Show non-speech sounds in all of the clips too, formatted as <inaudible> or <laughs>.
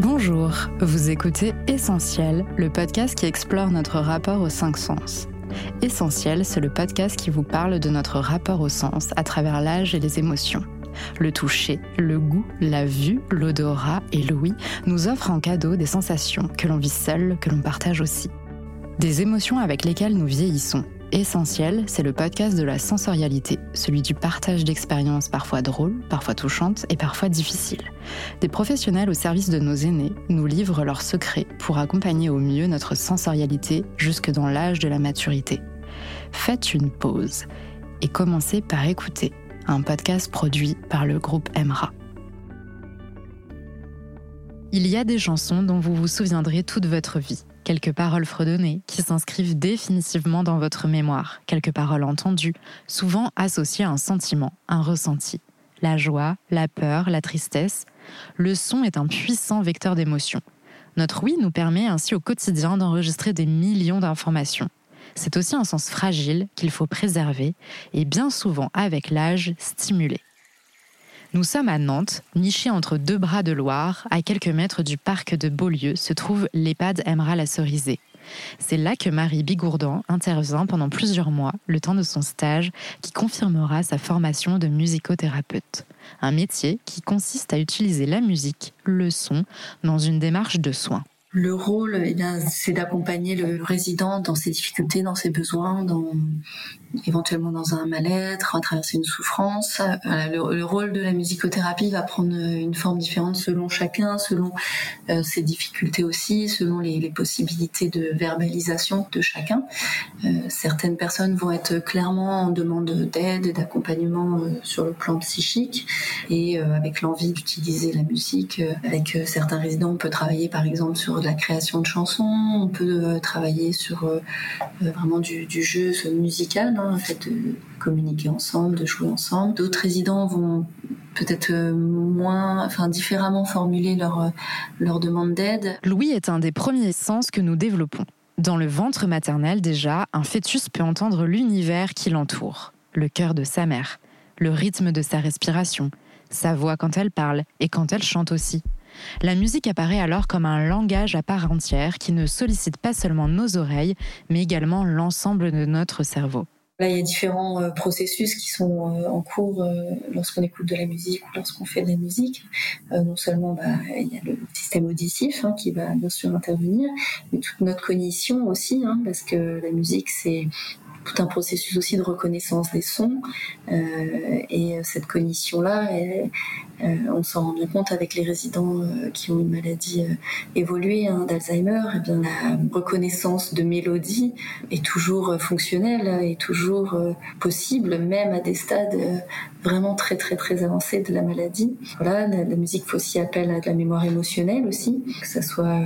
Bonjour, vous écoutez Essentiel, le podcast qui explore notre rapport aux cinq sens. Essentiel, c'est le podcast qui vous parle de notre rapport au sens à travers l'âge et les émotions. Le toucher, le goût, la vue, l'odorat et l'ouïe nous offrent en cadeau des sensations que l'on vit seul, que l'on partage aussi. Des émotions avec lesquelles nous vieillissons Essentiel, c'est le podcast de la sensorialité, celui du partage d'expériences parfois drôles, parfois touchantes et parfois difficiles. Des professionnels au service de nos aînés nous livrent leurs secrets pour accompagner au mieux notre sensorialité jusque dans l'âge de la maturité. Faites une pause et commencez par écouter un podcast produit par le groupe Emra. Il y a des chansons dont vous vous souviendrez toute votre vie quelques paroles fredonnées qui s'inscrivent définitivement dans votre mémoire, quelques paroles entendues, souvent associées à un sentiment, un ressenti. La joie, la peur, la tristesse. Le son est un puissant vecteur d'émotion. Notre oui nous permet ainsi au quotidien d'enregistrer des millions d'informations. C'est aussi un sens fragile qu'il faut préserver et bien souvent avec l'âge stimuler. Nous sommes à Nantes, nichés entre deux bras de Loire, à quelques mètres du parc de Beaulieu se trouve l'EHPAD Emerald la Cerisée. C'est là que Marie Bigourdan intervient pendant plusieurs mois, le temps de son stage, qui confirmera sa formation de musicothérapeute. Un métier qui consiste à utiliser la musique, le son, dans une démarche de soins. Le rôle, eh c'est d'accompagner le résident dans ses difficultés, dans ses besoins, dans éventuellement dans un mal-être, à traverser une souffrance. le, rôle de la musicothérapie va prendre une forme différente selon chacun, selon euh, ses difficultés aussi, selon les, possibilités de verbalisation de chacun. Euh, certaines personnes vont être clairement en demande d'aide et d'accompagnement euh, sur le plan psychique et avec l'envie d'utiliser la musique. avec certains résidents, on peut travailler par exemple sur la création de chansons, on peut travailler sur vraiment du jeu musical en fait, de communiquer ensemble, de jouer ensemble. D'autres résidents vont peut-être euh, moins, enfin différemment formuler leur, euh, leur demande d'aide. Louis est un des premiers sens que nous développons. Dans le ventre maternel déjà, un fœtus peut entendre l'univers qui l'entoure, le cœur de sa mère, le rythme de sa respiration, sa voix quand elle parle et quand elle chante aussi. La musique apparaît alors comme un langage à part entière qui ne sollicite pas seulement nos oreilles, mais également l'ensemble de notre cerveau. Là, il y a différents euh, processus qui sont euh, en cours euh, lorsqu'on écoute de la musique ou lorsqu'on fait de la musique. non seulement, bah, il y a le système auditif hein, qui va bien sûr intervenir, mais toute notre cognition aussi, hein, parce que la musique, c'est tout un processus aussi de reconnaissance des sons. Euh, et cette cognition-là, euh, on s'en rend bien compte avec les résidents euh, qui ont une maladie évoluée hein, d'Alzheimer. Et eh bien la reconnaissance de mélodie est toujours fonctionnelle et toujours possible, même à des stades vraiment très très très avancés de la maladie. Voilà, la, la musique fait aussi appel à de la mémoire émotionnelle aussi, que ça soit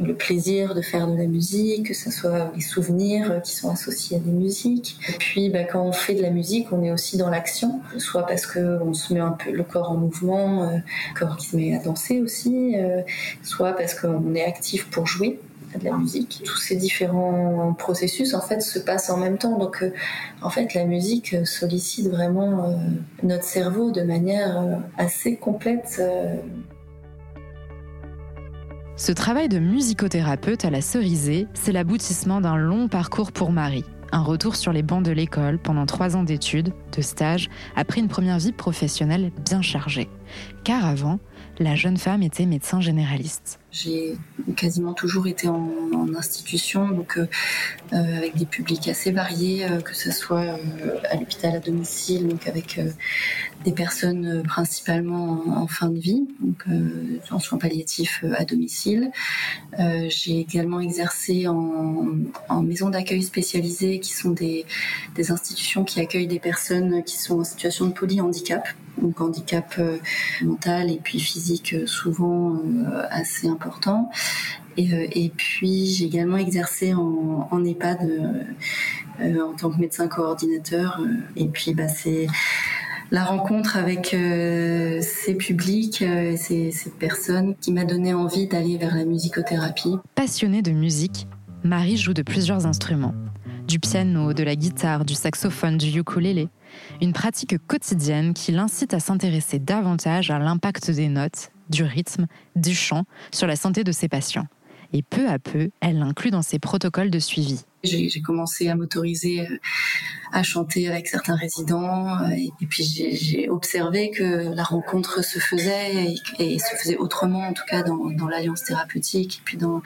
le plaisir de faire de la musique, que ce soit les souvenirs qui sont associés à des musiques. Et puis, bah, quand on fait de la musique, on est aussi dans l'action, soit parce que on se met un peu le corps en mouvement, euh, le corps qui se met à danser aussi, euh, soit parce qu'on est actif pour jouer de la musique. Tous ces différents processus en fait se passent en même temps. Donc euh, en fait la musique sollicite vraiment notre cerveau de manière assez complète. Ce travail de musicothérapeute à la cerisée, c'est l'aboutissement d'un long parcours pour Marie. Un retour sur les bancs de l'école pendant trois ans d'études, de stage, après une première vie professionnelle bien chargée. Car avant, la jeune femme était médecin généraliste. J'ai quasiment toujours été en, institution, donc euh, euh, avec des publics assez variés, euh, que ce soit à l'hôpital à domicile, donc avec des personnes principalement en, fin de vie, donc en soins palliatifs à domicile. J'ai également exercé en, en maison d'accueil spécialisée, qui sont des, institutions qui accueillent des personnes qui sont en situation de polyhandicap donc handicap euh, mental et puis physique euh, souvent euh, assez important. Et, puis j'ai également exercé en, en EHPAD en tant que médecin coordinateur. et puis bah, c'est la rencontre avec ces publics, ces, ces personnes qui m'a donné envie d'aller vers la musicothérapie. Passionnée de musique, Marie joue de plusieurs instruments. Du piano, de la guitare, du saxophone, du ukulélé une pratique quotidienne qui l'incite à s'intéresser davantage à l'impact des notes du rythme, du chant sur la santé de ses patients. Et peu à peu, elle l'inclut dans ses protocoles de suivi. J'ai commencé à m'autoriser euh, à chanter avec certains résidents euh, et puis j'ai observé que la rencontre se faisait et, se faisait autrement en tout cas dans, l'alliance thérapeutique et puis dans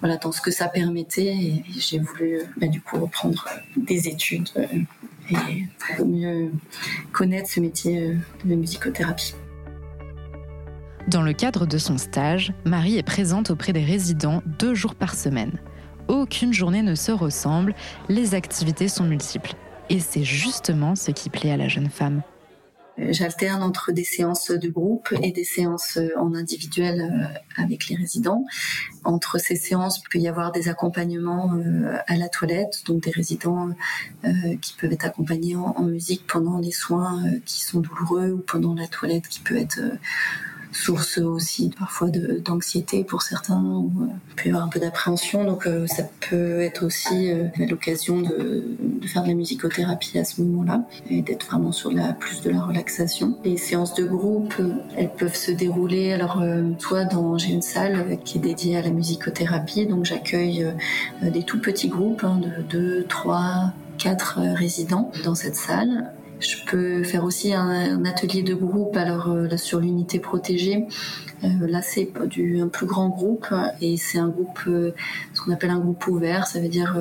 voilà dans ce que ça permettait et j'ai voulu bah, du coup reprendre des études euh, et mieux connaître ce métier de musicothérapie. Dans le cadre de son stage, Marie est présente auprès des résidents deux jours par semaine. Aucune journée ne se ressemble, les activités sont multiples. Et c'est justement ce qui plaît à la jeune femme. J'alterne entre des séances de groupe et des séances en individuel euh, avec les résidents. Entre ces séances, il peut y avoir des accompagnements euh, à la toilette, donc des résidents euh, qui peuvent être accompagnés en musique pendant les soins qui sont douloureux ou pendant la toilette qui peut être source aussi parfois d'anxiété pour certains, ou euh, il peut y avoir un peu d'appréhension. Donc euh, ça peut être aussi euh, l'occasion de, de, faire de la musicothérapie à ce moment-là et d'être vraiment sur la, plus de la relaxation. Les séances de groupe, elles peuvent se dérouler. Alors toi, dans j'ai une salle qui est dédiée à la musicothérapie, donc j'accueille des tout petits groupes hein, de 2, 3, 4 résidents dans cette salle je peux faire aussi un, atelier de groupe. Alors euh, sur l'unité protégée, euh, là c'est du un plus grand groupe et c'est un groupe, euh, ce qu'on appelle un groupe ouvert. Ça veut dire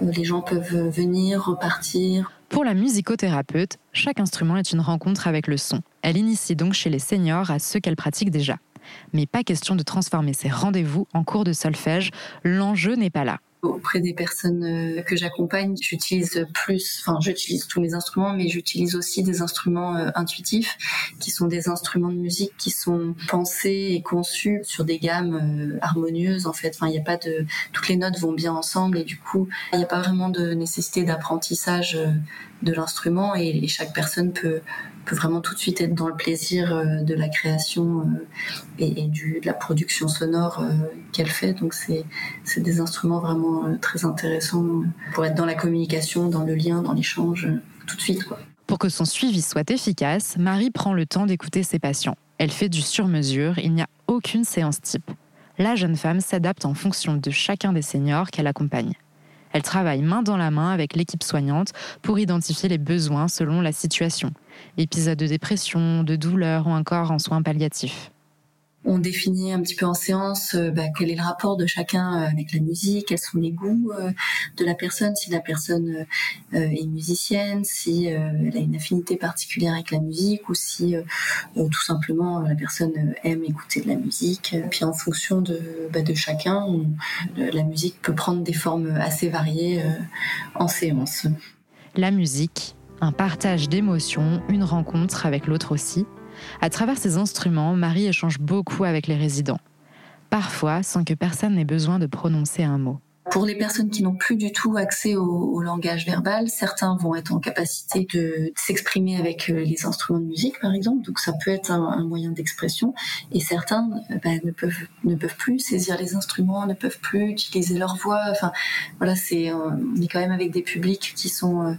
les gens peuvent venir, repartir. Pour la musicothérapeute, chaque instrument est une rencontre avec le son. Elle initie donc chez les seniors à ceux qu'elle pratique déjà. Mais pas question de transformer ces rendez-vous en cours de solfège, l'enjeu n'est pas là auprès des personnes euh, que j'accompagne, j'utilise plus, enfin j'utilise tous mes instruments, mais j'utilise aussi des instruments euh, intuitifs, qui sont des instruments de musique qui sont pensés et conçus sur des gammes euh, harmonieuses en fait. Enfin, il n'y a pas de, toutes les notes vont bien ensemble et du coup, il n'y a pas vraiment de nécessité d'apprentissage de l'instrument et, chaque personne peut, peut vraiment tout de suite être dans le plaisir euh, de la création euh, et, du, de la production sonore euh, qu'elle fait. Donc c'est des instruments vraiment très intéressants pour être dans la communication, dans le lien, dans l'échange tout de suite. Quoi. Pour que son suivi soit efficace, Marie prend le temps d'écouter ses patients. Elle fait du sur-mesure, il n'y a aucune séance type. La jeune femme s'adapte en fonction de chacun des seniors qu'elle accompagne. Elle travaille main dans la main avec l'équipe soignante pour identifier les besoins selon la situation. Épisodes de dépression, de douleur ou encore en soins palliatifs on définit un petit peu en séance euh, bah, quel est le rapport de chacun euh, avec la musique, quels sont les goûts euh, de la personne, si la personne est musicienne, si elle a une affinité particulière avec la musique ou si tout simplement la personne aime écouter de la musique. Puis en fonction de, bah, de chacun, la musique peut prendre des formes assez variées en séance. La musique, un partage d'émotions, une rencontre avec l'autre aussi à travers ces instruments, Marie échange beaucoup avec les résidents, parfois sans que personne n'ait besoin de prononcer un mot. Pour les personnes qui n'ont plus du tout accès au, langage verbal, certains vont être en capacité de s'exprimer avec euh, les instruments de musique, par exemple. Donc ça peut être un, moyen d'expression. Et certains euh, bah, ne peuvent ne peuvent plus saisir les instruments, ne peuvent plus utiliser leur voix. Enfin, voilà, c'est on est quand même avec des publics qui sont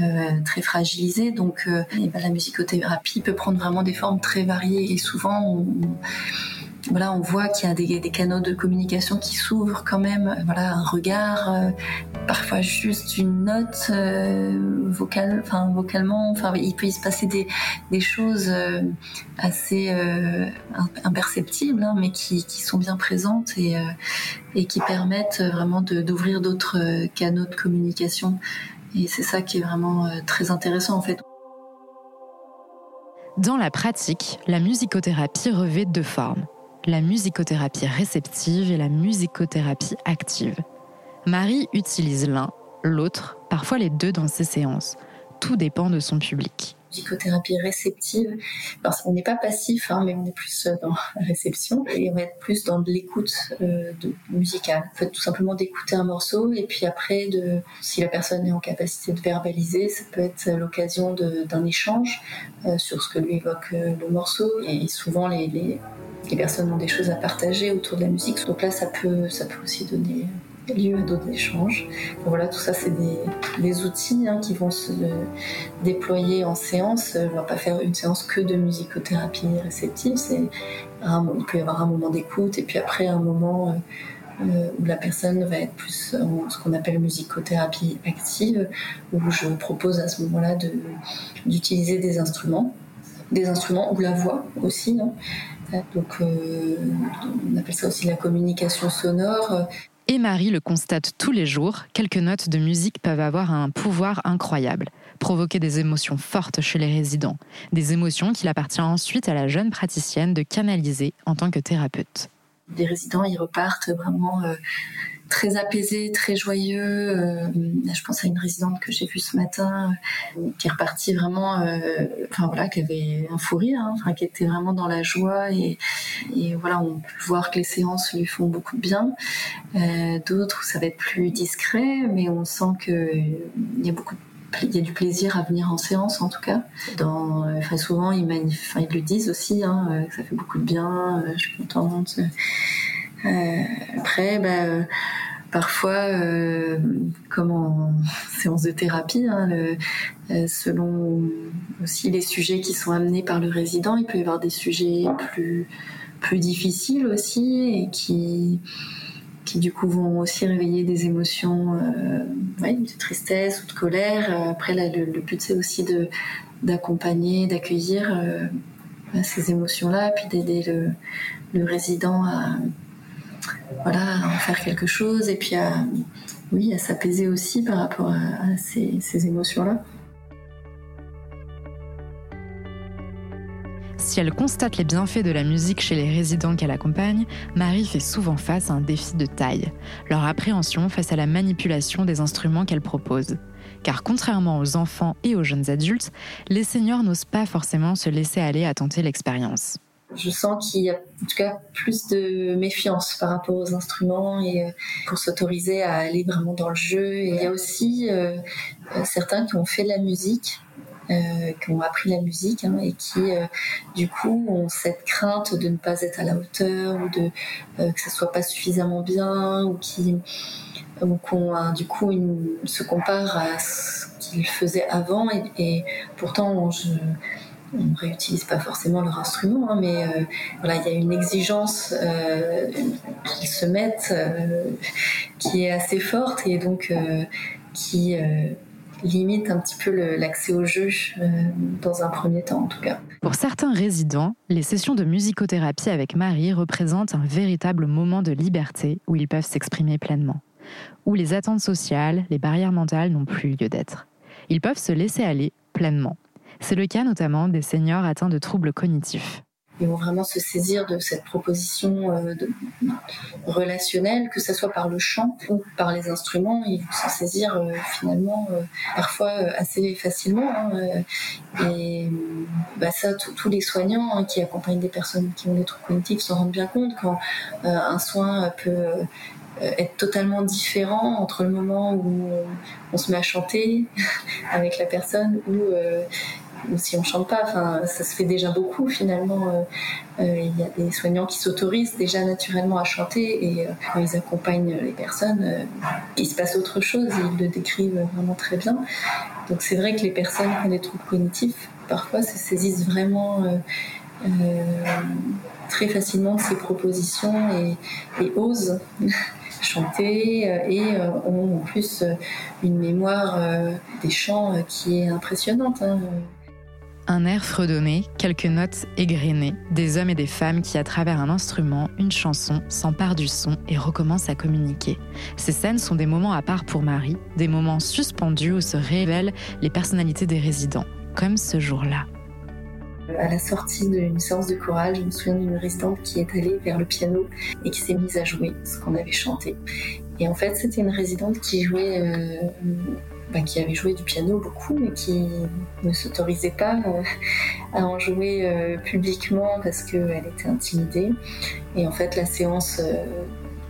euh, très fragilisés. Donc bah, la musicothérapie peut prendre vraiment des formes très variées. Et souvent, on, voilà, on voit qu'il y a des, canaux de communication qui s'ouvrent quand même. Voilà, un regard, euh, parfois juste une note euh, vocale, enfin vocalement. Enfin, il peut y se passer des, choses euh, assez imperceptibles, hein, mais qui, sont bien présentes et, et qui permettent vraiment d'ouvrir d'autres canaux de communication. Et c'est ça qui est vraiment très intéressant en fait. Dans la pratique, la musicothérapie revêt deux formes la musicothérapie réceptive et la musicothérapie active. Marie utilise l'un, l'autre, parfois les deux dans ses séances. Tout dépend de son public. Musicothérapie réceptive, parce qu'on n'est pas passif, hein, mais on est plus dans la réception et on va être plus dans l'écoute euh, musicale. En fait, tout simplement d'écouter un morceau et puis après, de, si la personne est en capacité de verbaliser, ça peut être l'occasion d'un échange euh, sur ce que lui évoque euh, le morceau. Et souvent, les les personnes ont des choses à partager autour de la musique. Donc là, ça peut, ça peut aussi donner lieu à d'autres échanges. voilà, tout ça, c'est des, outils hein, qui vont se déployer en séance. On va pas faire une séance que de musicothérapie réceptive. Il peut y avoir un moment d'écoute et puis après un moment euh, où la personne va être plus en ce qu'on appelle musicothérapie active, où je propose à ce moment-là d'utiliser des instruments, des instruments ou la voix aussi, non? Donc, euh, on appelle ça aussi la communication sonore. Et Marie le constate tous les jours, quelques notes de musique peuvent avoir un pouvoir incroyable, provoquer des émotions fortes chez les résidents, des émotions qu'il appartient ensuite à la jeune praticienne de canaliser en tant que thérapeute. Les résidents, ils repartent vraiment euh, très apaisés, très joyeux. Euh, je pense à une résidente que j'ai vue ce matin euh, qui est repartie vraiment, euh, enfin voilà, qui avait un fou rire, hein, enfin, qui était vraiment dans la joie et, voilà, on peut voir que les séances lui font beaucoup de bien. D'autres, ça va être plus discret, mais on sent qu'il y a beaucoup il y a du plaisir à venir en séance en tout cas. Enfin, souvent ils, ils le disent aussi, hein, que ça fait beaucoup de bien, je suis contente. Euh, après, bah, euh, parfois, euh, comme en <laughs> séance de thérapie, hein, selon aussi les sujets qui sont amenés par le résident, il peut y avoir des sujets plus, plus difficiles aussi et qui, qui du coup vont aussi réveiller des émotions de tristesse ou de colère. Après, là, le, but c'est aussi de d'accompagner, d'accueillir ces émotions-là, puis d'aider le, le résident à voilà, en faire quelque chose et puis à, s'apaiser aussi par rapport à, ces émotions-là. Si elle constate les bienfaits de la musique chez les résidents qu'elle accompagne, Marie fait souvent face à un défi de taille, leur appréhension face à la manipulation des instruments qu'elle propose. Car contrairement aux enfants et aux jeunes adultes, les seniors n'osent pas forcément se laisser aller à tenter l'expérience je sens qu'il y a en tout cas plus de méfiance par rapport aux instruments et euh, pour s'autoriser à aller vraiment dans le jeu. Et il y a aussi euh, euh, certains qui ont fait de la musique. qui ont appris la musique hein, et qui du coup ont cette crainte de ne pas être à la hauteur ou de que ça soit pas suffisamment bien ou qui ou du coup se comparent à ce qu'ils faisaient avant et, et pourtant je, on ne réutilise pas forcément leur instrument, hein, mais euh, voilà, il y a une exigence euh, qu'ils se mettent euh, qui est assez forte et donc qui limite un petit peu l'accès au jeu dans un premier temps en tout cas. Pour certains résidents, les sessions de musicothérapie avec Marie représentent un véritable moment de liberté où ils peuvent s'exprimer pleinement, où les attentes sociales, les barrières mentales n'ont plus lieu d'être. Ils peuvent se laisser aller pleinement c'est le cas notamment des seniors atteints de troubles cognitifs. Ils vont vraiment se saisir de cette proposition euh, relationnelle, que ce soit par le chant ou par les instruments. Ils vont s'en saisir euh, finalement euh, parfois assez facilement. Hein, et bah, ça, tous les soignants hein, qui accompagnent des personnes qui ont des troubles cognitifs s'en rendent bien compte quand un soin peut être totalement différent entre le moment où on se met à chanter <laughs> avec la personne ou ou si on chante pas, enfin, ça se fait déjà beaucoup finalement. Euh, euh, il y a des soignants qui s'autorisent déjà naturellement à chanter et euh, quand ils accompagnent les personnes, il se passe autre chose et ils le décrivent vraiment très bien. Donc c'est vrai que les personnes qui ont des troubles cognitifs, parfois se saisissent vraiment très facilement de ces propositions et, osent <laughs> chanter et ont en plus une mémoire des chants qui est impressionnante. Hein. Un air fredonné, quelques notes égrenées, des hommes et des femmes qui, à travers un instrument, une chanson, s'emparent du son et recommencent à communiquer. Ces scènes sont des moments à part pour Marie, des moments suspendus où se révèlent les personnalités des résidents, comme ce jour-là. À la sortie d'une séance de chorale, je me souviens d'une résidente qui est allée vers le piano et qui s'est mise à jouer ce qu'on avait chanté. Et en fait, c'était une résidente qui jouait euh, bah, qui avait joué du piano beaucoup, mais qui ne s'autorisait pas euh, à en jouer euh, publiquement parce qu'elle était intimidée. Et en fait, la séance euh,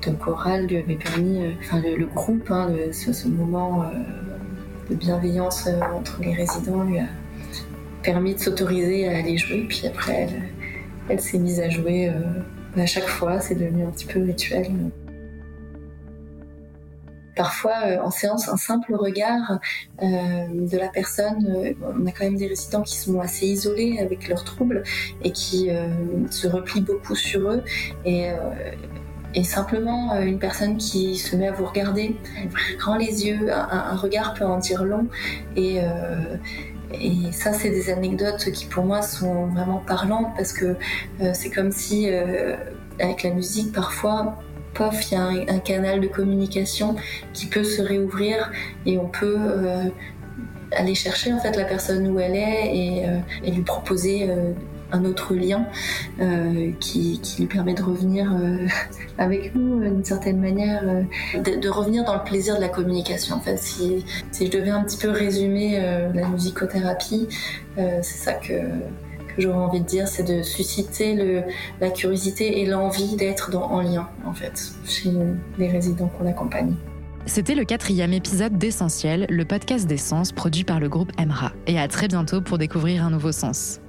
de chorale lui avait permis, enfin le, groupe, hein, ce, moment de bienveillance entre les résidents lui a permis de s'autoriser à aller jouer. Puis après, elle, elle s'est mise à jouer à chaque fois. C'est devenu un petit peu rituel. Parfois en séance un simple regard de la personne. on a quand même des résidents qui sont assez isolés avec leurs troubles et qui se replient beaucoup sur eux et simplement une personne qui se met à vous regarder, grand les yeux, un, regard peut en dire long. Et, ça, c'est des anecdotes qui pour moi sont vraiment parlantes parce que euh, c'est comme si, euh, avec la musique, parfois, il y a un, canal de communication qui peut se réouvrir et on peut euh, aller chercher en fait la personne où elle est et, et lui proposer un autre lien euh, qui, lui permet de revenir euh, <laughs> avec nous d'une certaine manière, euh, de, revenir dans le plaisir de la communication. En fait, si, si je devais un petit peu résumer la musicothérapie, c'est ça que j'aurais envie de dire, c'est de susciter le, la curiosité et l'envie d'être en lien, en fait, chez les résidents qu'on accompagne. C'était le quatrième épisode d'Essentiel, le podcast d'essence produit par le groupe Emra. Et à très bientôt pour découvrir un nouveau sens.